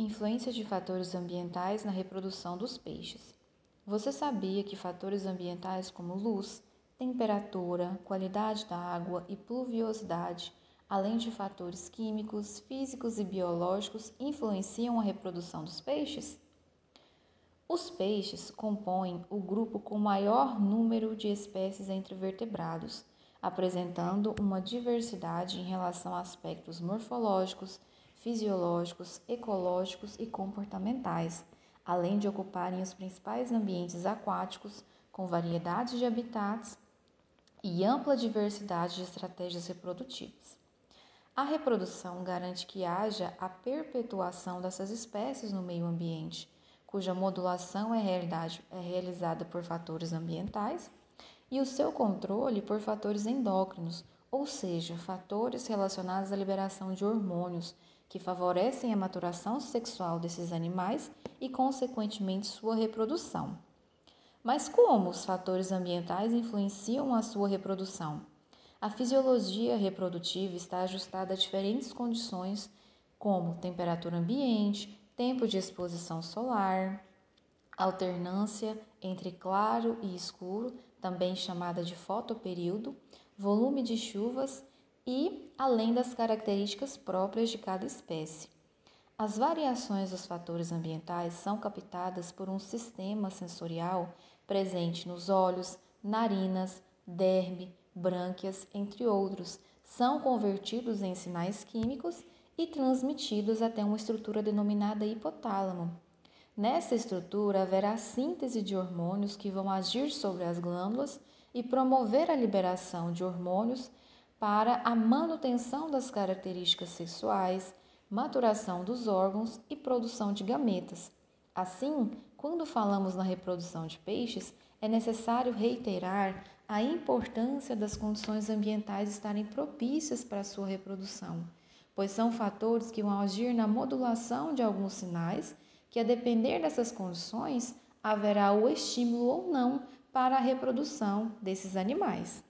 Influência de fatores ambientais na reprodução dos peixes. Você sabia que fatores ambientais como luz, temperatura, qualidade da água e pluviosidade, além de fatores químicos, físicos e biológicos, influenciam a reprodução dos peixes? Os peixes compõem o grupo com maior número de espécies entre vertebrados, apresentando uma diversidade em relação a aspectos morfológicos, fisiológicos, ecológicos e comportamentais, além de ocuparem os principais ambientes aquáticos com variedades de habitats e ampla diversidade de estratégias reprodutivas. A reprodução garante que haja a perpetuação dessas espécies no meio ambiente, cuja modulação é, é realizada por fatores ambientais, e o seu controle por fatores endócrinos, ou seja, fatores relacionados à liberação de hormônios que favorecem a maturação sexual desses animais e, consequentemente, sua reprodução. Mas como os fatores ambientais influenciam a sua reprodução? A fisiologia reprodutiva está ajustada a diferentes condições, como temperatura ambiente, tempo de exposição solar, alternância entre claro e escuro, também chamada de fotoperíodo, volume de chuvas e além das características próprias de cada espécie. As variações dos fatores ambientais são captadas por um sistema sensorial presente nos olhos, narinas, derme, brânquias, entre outros, são convertidos em sinais químicos e transmitidos até uma estrutura denominada hipotálamo. Nessa estrutura haverá síntese de hormônios que vão agir sobre as glândulas e promover a liberação de hormônios para a manutenção das características sexuais, maturação dos órgãos e produção de gametas. Assim, quando falamos na reprodução de peixes, é necessário reiterar a importância das condições ambientais estarem propícias para a sua reprodução, pois são fatores que vão agir na modulação de alguns sinais, que a depender dessas condições haverá o estímulo ou não para a reprodução desses animais.